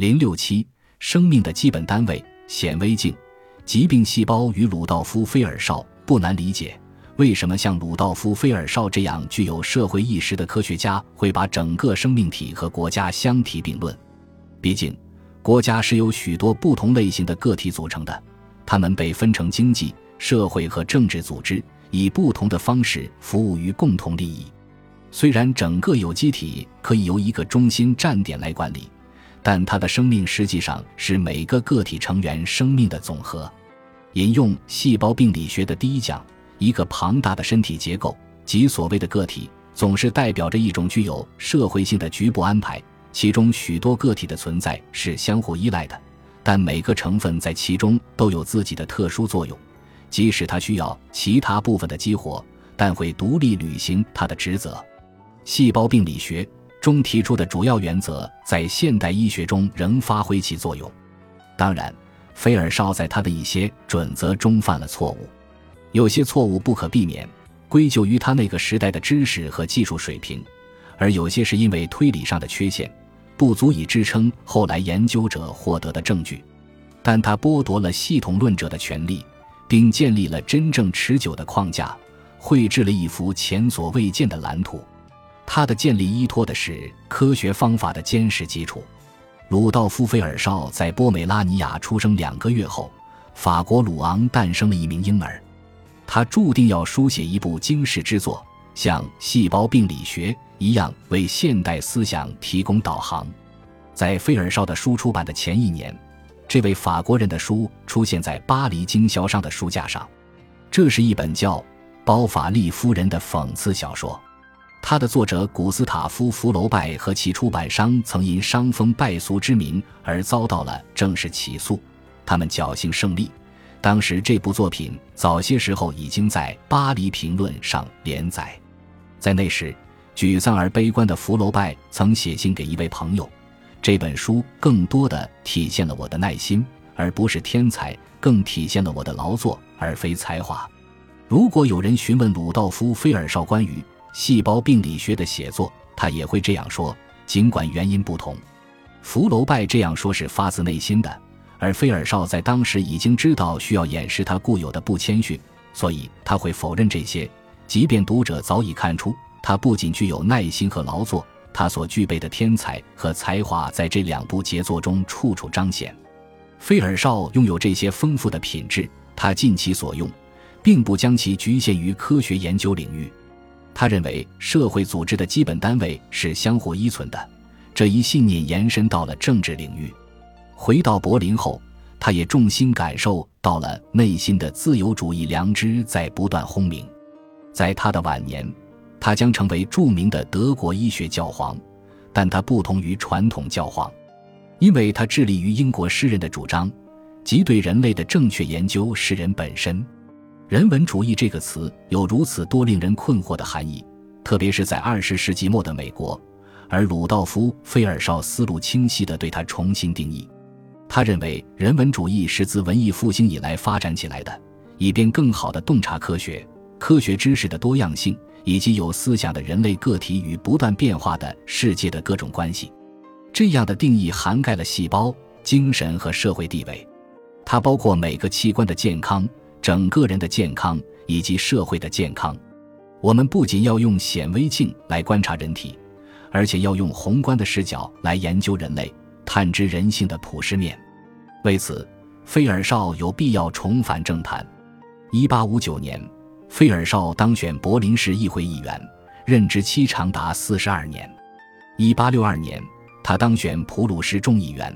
零六七，生命的基本单位显微镜，疾病细胞与鲁道夫·菲尔绍不难理解，为什么像鲁道夫·菲尔绍这样具有社会意识的科学家会把整个生命体和国家相提并论。毕竟，国家是由许多不同类型的个体组成的，他们被分成经济社会和政治组织，以不同的方式服务于共同利益。虽然整个有机体可以由一个中心站点来管理，但它的生命实际上是每个个体成员生命的总和。引用细胞病理学的第一讲，一个庞大的身体结构即所谓的个体，总是代表着一种具有社会性的局部安排，其中许多个体的存在是相互依赖的，但每个成分在其中都有自己的特殊作用，即使它需要其他部分的激活，但会独立履行它的职责。细胞病理学中提出的主要原则，在现代医学中仍发挥其作用。当然，菲尔绍在他的一些准则中犯了错误，有些错误不可避免，归咎于他那个时代的知识和技术水平；而有些是因为推理上的缺陷，不足以支撑后来研究者获得的证据。但他剥夺了系统论者的权利，并建立了真正持久的框架，绘制了一幅前所未见的蓝图。它的建立依托的是科学方法的坚实基础。鲁道夫·菲尔绍在波美拉尼亚出生两个月后，法国鲁昂诞生了一名婴儿。他注定要书写一部惊世之作，像《细胞病理学》一样为现代思想提供导航。在菲尔绍的书出版的前一年，这位法国人的书出现在巴黎经销商的书架上。这是一本叫《包法利夫人》的讽刺小说。他的作者古斯塔夫·福楼拜和其出版商曾因伤风败俗之名而遭到了正式起诉，他们侥幸胜利。当时这部作品早些时候已经在《巴黎评论》上连载。在那时，沮丧而悲观的福楼拜曾写信给一位朋友：“这本书更多的体现了我的耐心，而不是天才；更体现了我的劳作，而非才华。”如果有人询问鲁道夫·菲尔绍关于细胞病理学的写作，他也会这样说，尽管原因不同。福楼拜这样说是发自内心的，而菲尔绍在当时已经知道需要掩饰他固有的不谦逊，所以他会否认这些。即便读者早已看出，他不仅具有耐心和劳作，他所具备的天才和才华在这两部杰作中处处彰显。菲尔绍拥有这些丰富的品质，他尽其所用，并不将其局限于科学研究领域。他认为社会组织的基本单位是相互依存的，这一信念延伸到了政治领域。回到柏林后，他也重新感受到了内心的自由主义良知在不断轰鸣。在他的晚年，他将成为著名的德国医学教皇，但他不同于传统教皇，因为他致力于英国诗人的主张，即对人类的正确研究是人本身。人文主义这个词有如此多令人困惑的含义，特别是在二十世纪末的美国。而鲁道夫·菲尔绍思路清晰地对它重新定义。他认为，人文主义是自文艺复兴以来发展起来的，以便更好地洞察科学、科学知识的多样性，以及有思想的人类个体与不断变化的世界的各种关系。这样的定义涵盖了细胞、精神和社会地位，它包括每个器官的健康。整个人的健康以及社会的健康，我们不仅要用显微镜来观察人体，而且要用宏观的视角来研究人类，探知人性的普世面。为此，费尔绍有必要重返政坛。一八五九年，费尔绍当选柏林市议会议员，任职期长达四十二年。一八六二年，他当选普鲁士众议员，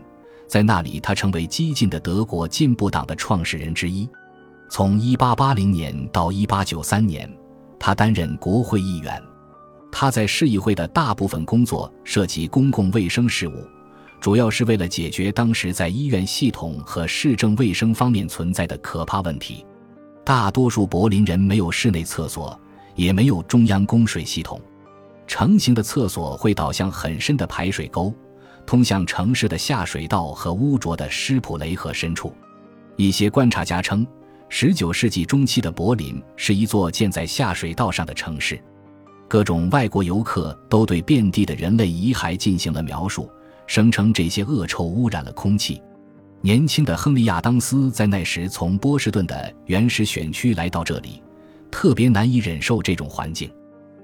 在那里他成为激进的德国进步党的创始人之一。从1880年到1893年，他担任国会议员。他在市议会的大部分工作涉及公共卫生事务，主要是为了解决当时在医院系统和市政卫生方面存在的可怕问题。大多数柏林人没有室内厕所，也没有中央供水系统。成型的厕所会导向很深的排水沟，通向城市的下水道和污浊的施普雷河深处。一些观察家称。十九世纪中期的柏林是一座建在下水道上的城市，各种外国游客都对遍地的人类遗骸进行了描述，声称这些恶臭污染了空气。年轻的亨利·亚当斯在那时从波士顿的原始选区来到这里，特别难以忍受这种环境。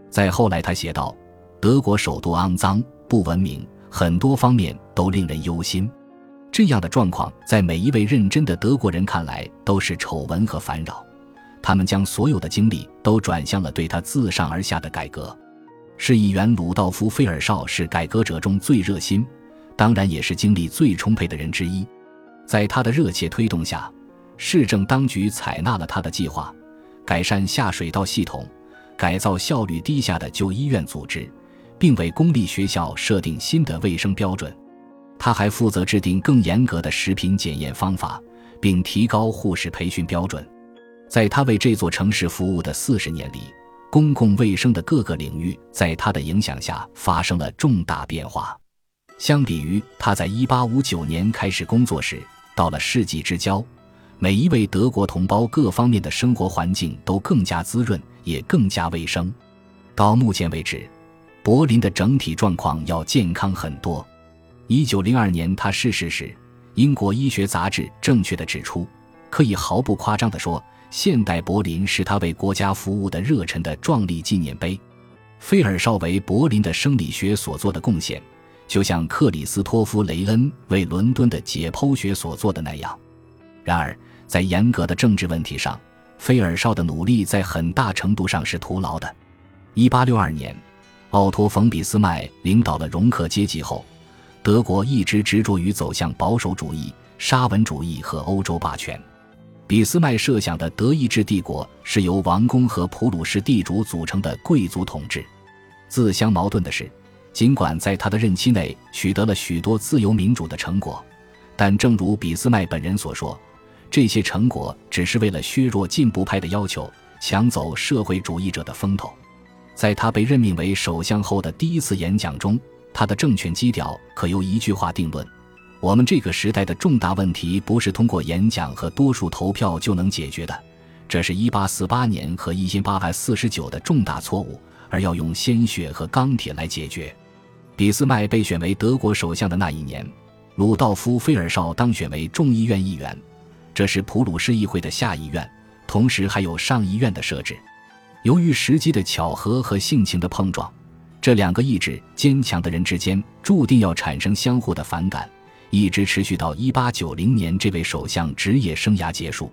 再后来，他写道：“德国首都肮脏、不文明，很多方面都令人忧心。”这样的状况在每一位认真的德国人看来都是丑闻和烦扰。他们将所有的精力都转向了对他自上而下的改革。市议员鲁道夫·菲尔绍是改革者中最热心，当然也是精力最充沛的人之一。在他的热切推动下，市政当局采纳了他的计划，改善下水道系统，改造效率低下的旧医院组织，并为公立学校设定新的卫生标准。他还负责制定更严格的食品检验方法，并提高护士培训标准。在他为这座城市服务的四十年里，公共卫生的各个领域在他的影响下发生了重大变化。相比于他在1859年开始工作时，到了世纪之交，每一位德国同胞各方面的生活环境都更加滋润，也更加卫生。到目前为止，柏林的整体状况要健康很多。1902年他逝世时，英国医学杂志正确的指出，可以毫不夸张地说，现代柏林是他为国家服务的热忱的壮丽纪念碑。菲尔绍为柏林的生理学所做的贡献。就像克里斯托夫·雷恩为伦敦的解剖学所做的那样，然而在严格的政治问题上，菲尔绍的努力在很大程度上是徒劳的。1862年，奥托·冯·俾斯麦领导了容克阶级后，德国一直执着于走向保守主义、沙文主义和欧洲霸权。俾斯麦设想的德意志帝国是由王公和普鲁士地主组成的贵族统治。自相矛盾的是。尽管在他的任期内取得了许多自由民主的成果，但正如俾斯麦本人所说，这些成果只是为了削弱进步派的要求，抢走社会主义者的风头。在他被任命为首相后的第一次演讲中，他的政权基调可由一句话定论：我们这个时代的重大问题不是通过演讲和多数投票就能解决的，这是一八四八年和一八四十九的重大错误，而要用鲜血和钢铁来解决。俾斯麦被选为德国首相的那一年，鲁道夫·菲尔绍当选为众议院议员，这是普鲁士议会的下议院，同时还有上议院的设置。由于时机的巧合和性情的碰撞，这两个意志坚强的人之间注定要产生相互的反感，一直持续到1890年这位首相职业生涯结束。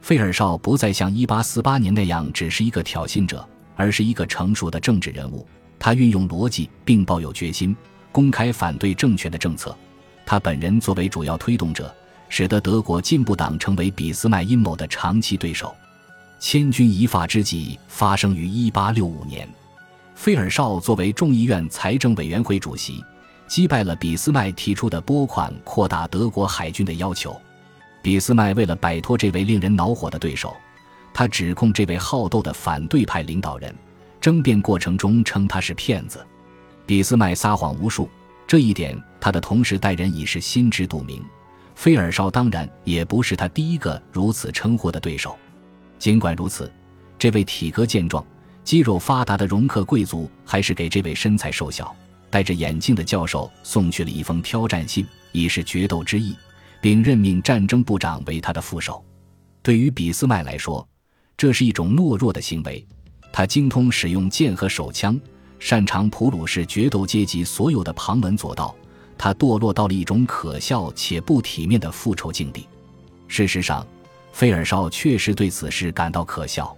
费尔绍不再像1848年那样只是一个挑衅者，而是一个成熟的政治人物。他运用逻辑，并抱有决心，公开反对政权的政策。他本人作为主要推动者，使得德国进步党成为俾斯麦阴谋的长期对手。千钧一发之际发生于1865年，费尔绍作为众议院财政委员会主席，击败了俾斯麦提出的拨款扩大德国海军的要求。俾斯麦为了摆脱这位令人恼火的对手，他指控这位好斗的反对派领导人。争辩过程中称他是骗子，俾斯麦撒谎无数，这一点他的同时代人已是心知肚明。菲尔绍当然也不是他第一个如此称呼的对手。尽管如此，这位体格健壮、肌肉发达的容克贵族还是给这位身材瘦小、戴着眼镜的教授送去了一封挑战信，以示决斗之意，并任命战争部长为他的副手。对于俾斯麦来说，这是一种懦弱的行为。他精通使用剑和手枪，擅长普鲁士决斗阶级所有的旁门左道。他堕落到了一种可笑且不体面的复仇境地。事实上，费尔绍确实对此事感到可笑。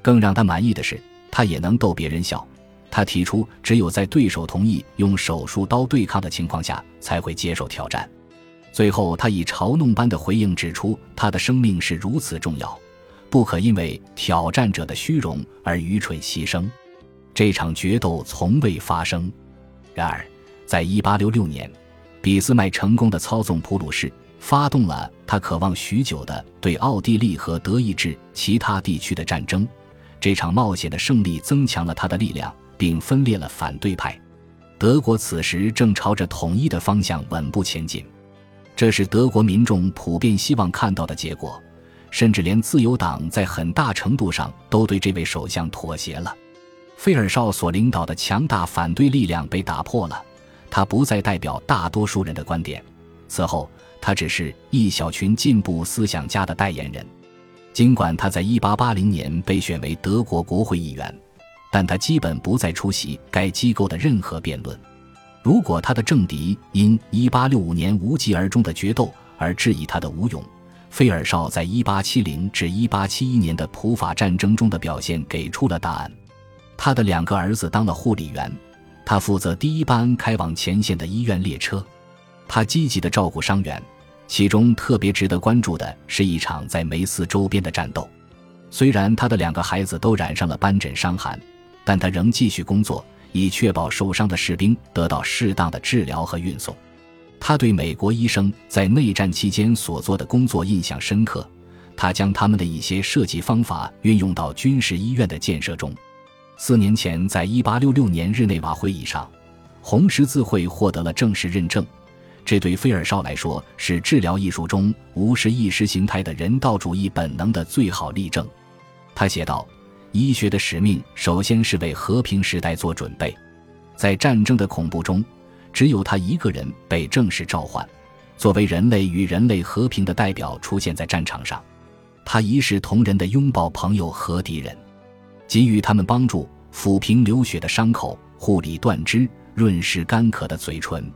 更让他满意的是，他也能逗别人笑。他提出，只有在对手同意用手术刀对抗的情况下，才会接受挑战。最后，他以嘲弄般的回应指出，他的生命是如此重要。不可因为挑战者的虚荣而愚蠢牺牲。这场决斗从未发生。然而，在1866年，俾斯麦成功的操纵普鲁士，发动了他渴望许久的对奥地利和德意志其他地区的战争。这场冒险的胜利增强了他的力量，并分裂了反对派。德国此时正朝着统一的方向稳步前进，这是德国民众普遍希望看到的结果。甚至连自由党在很大程度上都对这位首相妥协了。费尔绍所领导的强大反对力量被打破了，他不再代表大多数人的观点。此后，他只是一小群进步思想家的代言人。尽管他在1880年被选为德国国会议员，但他基本不再出席该机构的任何辩论。如果他的政敌因1865年无疾而终的决斗而质疑他的无勇，费尔绍在1870至1871年的普法战争中的表现给出了答案。他的两个儿子当了护理员，他负责第一班开往前线的医院列车。他积极地照顾伤员，其中特别值得关注的是一场在梅斯周边的战斗。虽然他的两个孩子都染上了斑疹伤寒，但他仍继续工作，以确保受伤的士兵得到适当的治疗和运送。他对美国医生在内战期间所做的工作印象深刻，他将他们的一些设计方法运用到军事医院的建设中。四年前，在1866年日内瓦会议上，红十字会获得了正式认证，这对菲尔绍来说是治疗艺术中无视意识形态的人道主义本能的最好例证。他写道：“医学的使命首先是为和平时代做准备，在战争的恐怖中。”只有他一个人被正式召唤，作为人类与人类和平的代表出现在战场上。他一视同仁的拥抱朋友和敌人，给予他们帮助，抚平流血的伤口，护理断肢，润湿干渴的嘴唇。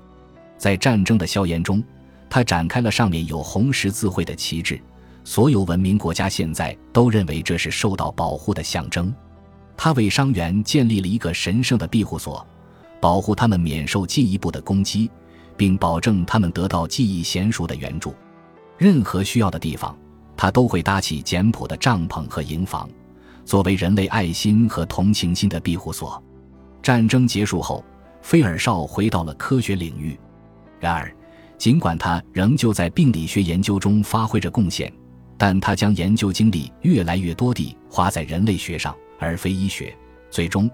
在战争的硝烟中，他展开了上面有红十字会的旗帜。所有文明国家现在都认为这是受到保护的象征。他为伤员建立了一个神圣的庇护所。保护他们免受进一步的攻击，并保证他们得到技艺娴熟的援助。任何需要的地方，他都会搭起简朴的帐篷和营房，作为人类爱心和同情心的庇护所。战争结束后，菲尔绍回到了科学领域。然而，尽管他仍旧在病理学研究中发挥着贡献，但他将研究精力越来越多地花在人类学上，而非医学。最终。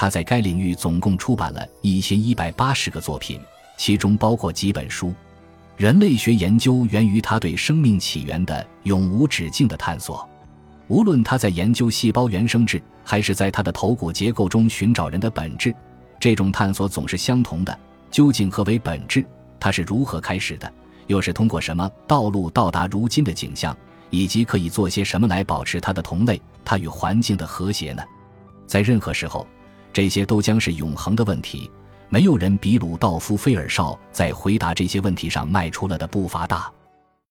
他在该领域总共出版了一千一百八十个作品，其中包括几本书。人类学研究源于他对生命起源的永无止境的探索。无论他在研究细胞原生质，还是在他的头骨结构中寻找人的本质，这种探索总是相同的：究竟何为本质？它是如何开始的？又是通过什么道路到达如今的景象？以及可以做些什么来保持它的同类、它与环境的和谐呢？在任何时候。这些都将是永恒的问题，没有人比鲁道夫·菲尔绍在回答这些问题上迈出了的步伐大。